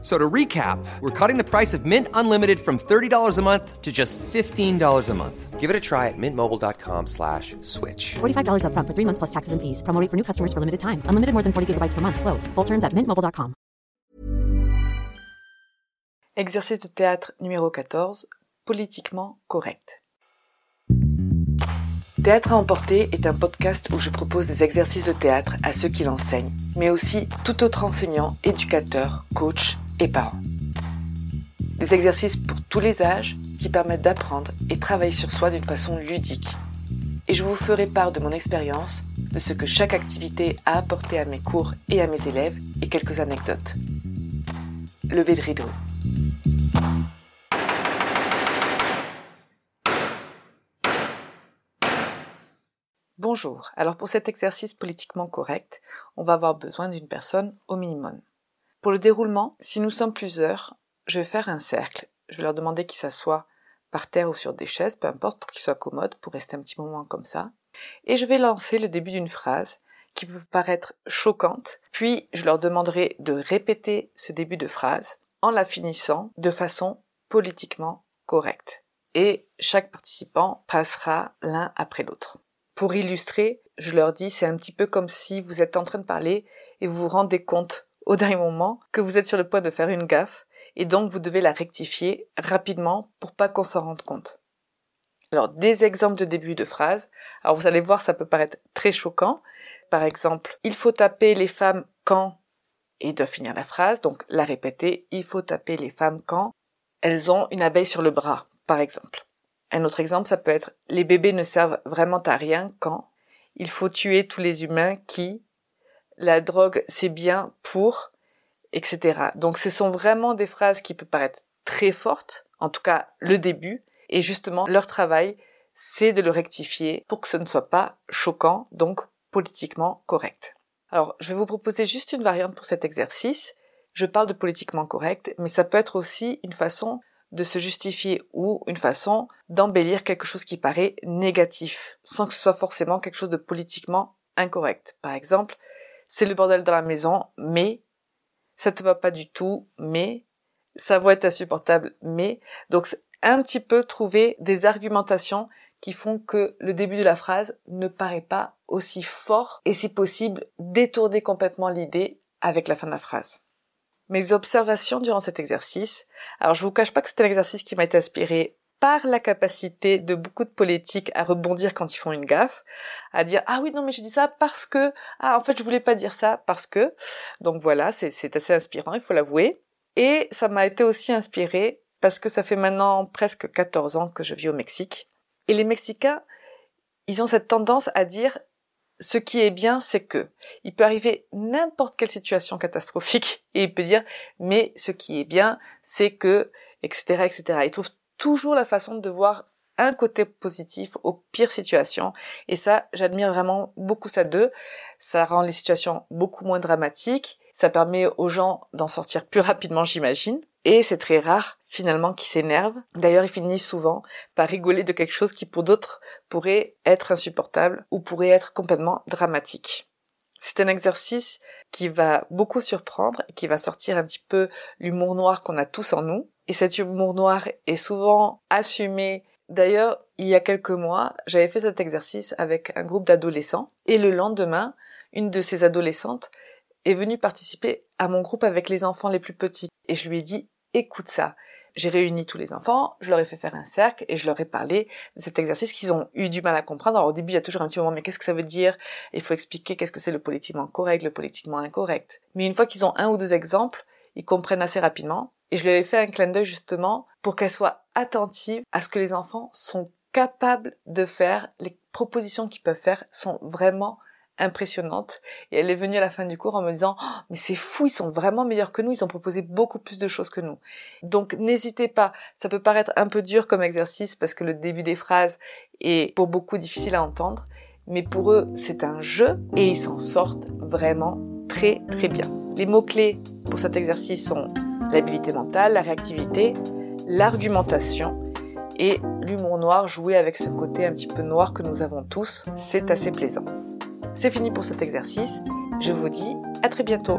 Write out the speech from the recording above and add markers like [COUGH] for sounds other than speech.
So to recap, we're cutting the price of Mint Unlimited from $30 a month to just $15 a month. Give it a try at mintmobile.com slash switch. $45 upfront for three months plus taxes and fees. Promo rate for new customers for limited time. Unlimited more than 40 gigabytes per month. Slows. Full terms at mintmobile.com. Exercice de théâtre numéro 14. Politiquement correct. Théâtre à emporter est un podcast où je propose des exercices de théâtre à ceux qui l'enseignent, mais aussi tout autre enseignant, éducateur, coach et parents. Des exercices pour tous les âges qui permettent d'apprendre et travailler sur soi d'une façon ludique. Et je vous ferai part de mon expérience, de ce que chaque activité a apporté à mes cours et à mes élèves et quelques anecdotes. Levez de rideau. Bonjour, alors pour cet exercice politiquement correct, on va avoir besoin d'une personne au minimum. Pour le déroulement, si nous sommes plusieurs, je vais faire un cercle. Je vais leur demander qu'ils s'assoient par terre ou sur des chaises, peu importe, pour qu'ils soient commodes, pour rester un petit moment comme ça. Et je vais lancer le début d'une phrase qui peut paraître choquante, puis je leur demanderai de répéter ce début de phrase en la finissant de façon politiquement correcte. Et chaque participant passera l'un après l'autre. Pour illustrer, je leur dis c'est un petit peu comme si vous êtes en train de parler et vous vous rendez compte au dernier moment que vous êtes sur le point de faire une gaffe et donc vous devez la rectifier rapidement pour pas qu'on s'en rende compte. Alors des exemples de début de phrase. Alors vous allez voir ça peut paraître très choquant. Par exemple, il faut taper les femmes quand et doit finir la phrase, donc la répéter, il faut taper les femmes quand elles ont une abeille sur le bras, par exemple. Un autre exemple, ça peut être les bébés ne servent vraiment à rien quand il faut tuer tous les humains qui la drogue c'est bien pour, etc. Donc ce sont vraiment des phrases qui peuvent paraître très fortes, en tout cas le début, et justement leur travail c'est de le rectifier pour que ce ne soit pas choquant, donc politiquement correct. Alors je vais vous proposer juste une variante pour cet exercice. Je parle de politiquement correct, mais ça peut être aussi une façon de se justifier ou une façon d'embellir quelque chose qui paraît négatif, sans que ce soit forcément quelque chose de politiquement incorrect. Par exemple, c'est le bordel dans la maison, mais ça te va pas du tout, mais ça va être insupportable, mais donc un petit peu trouver des argumentations qui font que le début de la phrase ne paraît pas aussi fort et si possible détourner complètement l'idée avec la fin de la phrase. Mes observations durant cet exercice, alors je vous cache pas que c'est un exercice qui m'a été inspiré par la capacité de beaucoup de politiques à rebondir quand ils font une gaffe, à dire ah oui non mais j'ai dit ça parce que ah en fait je voulais pas dire ça parce que. Donc voilà c'est assez inspirant il faut l'avouer. Et ça m'a été aussi inspiré parce que ça fait maintenant presque 14 ans que je vis au Mexique. Et les Mexicains ils ont cette tendance à dire ce qui est bien, c'est que. Il peut arriver n'importe quelle situation catastrophique [LAUGHS] et il peut dire mais ce qui est bien, c'est que etc etc. Ils trouvent toujours la façon de voir un côté positif aux pires situations. Et ça, j'admire vraiment beaucoup ça d'eux. Ça rend les situations beaucoup moins dramatiques. Ça permet aux gens d'en sortir plus rapidement, j'imagine. Et c'est très rare, finalement, qu'ils s'énervent. D'ailleurs, ils finissent souvent par rigoler de quelque chose qui, pour d'autres, pourrait être insupportable ou pourrait être complètement dramatique. C'est un exercice qui va beaucoup surprendre, qui va sortir un petit peu l'humour noir qu'on a tous en nous. Et cet humour noir est souvent assumé. D'ailleurs, il y a quelques mois, j'avais fait cet exercice avec un groupe d'adolescents. Et le lendemain, une de ces adolescentes est venue participer à mon groupe avec les enfants les plus petits. Et je lui ai dit, écoute ça. J'ai réuni tous les enfants, je leur ai fait faire un cercle et je leur ai parlé de cet exercice qu'ils ont eu du mal à comprendre. Alors au début, il y a toujours un petit moment, mais qu'est-ce que ça veut dire? Il faut expliquer qu'est-ce que c'est le politiquement correct, le politiquement incorrect. Mais une fois qu'ils ont un ou deux exemples, ils comprennent assez rapidement. Et je leur ai fait un clin d'œil justement pour qu'elles soient attentives à ce que les enfants sont capables de faire. Les propositions qu'ils peuvent faire sont vraiment impressionnante. Et elle est venue à la fin du cours en me disant, oh, mais c'est fou, ils sont vraiment meilleurs que nous, ils ont proposé beaucoup plus de choses que nous. Donc n'hésitez pas, ça peut paraître un peu dur comme exercice parce que le début des phrases est pour beaucoup difficile à entendre, mais pour eux c'est un jeu et ils s'en sortent vraiment très très bien. Les mots-clés pour cet exercice sont l'habilité mentale, la réactivité, l'argumentation et l'humour noir joué avec ce côté un petit peu noir que nous avons tous. C'est assez plaisant. C'est fini pour cet exercice. Je vous dis à très bientôt.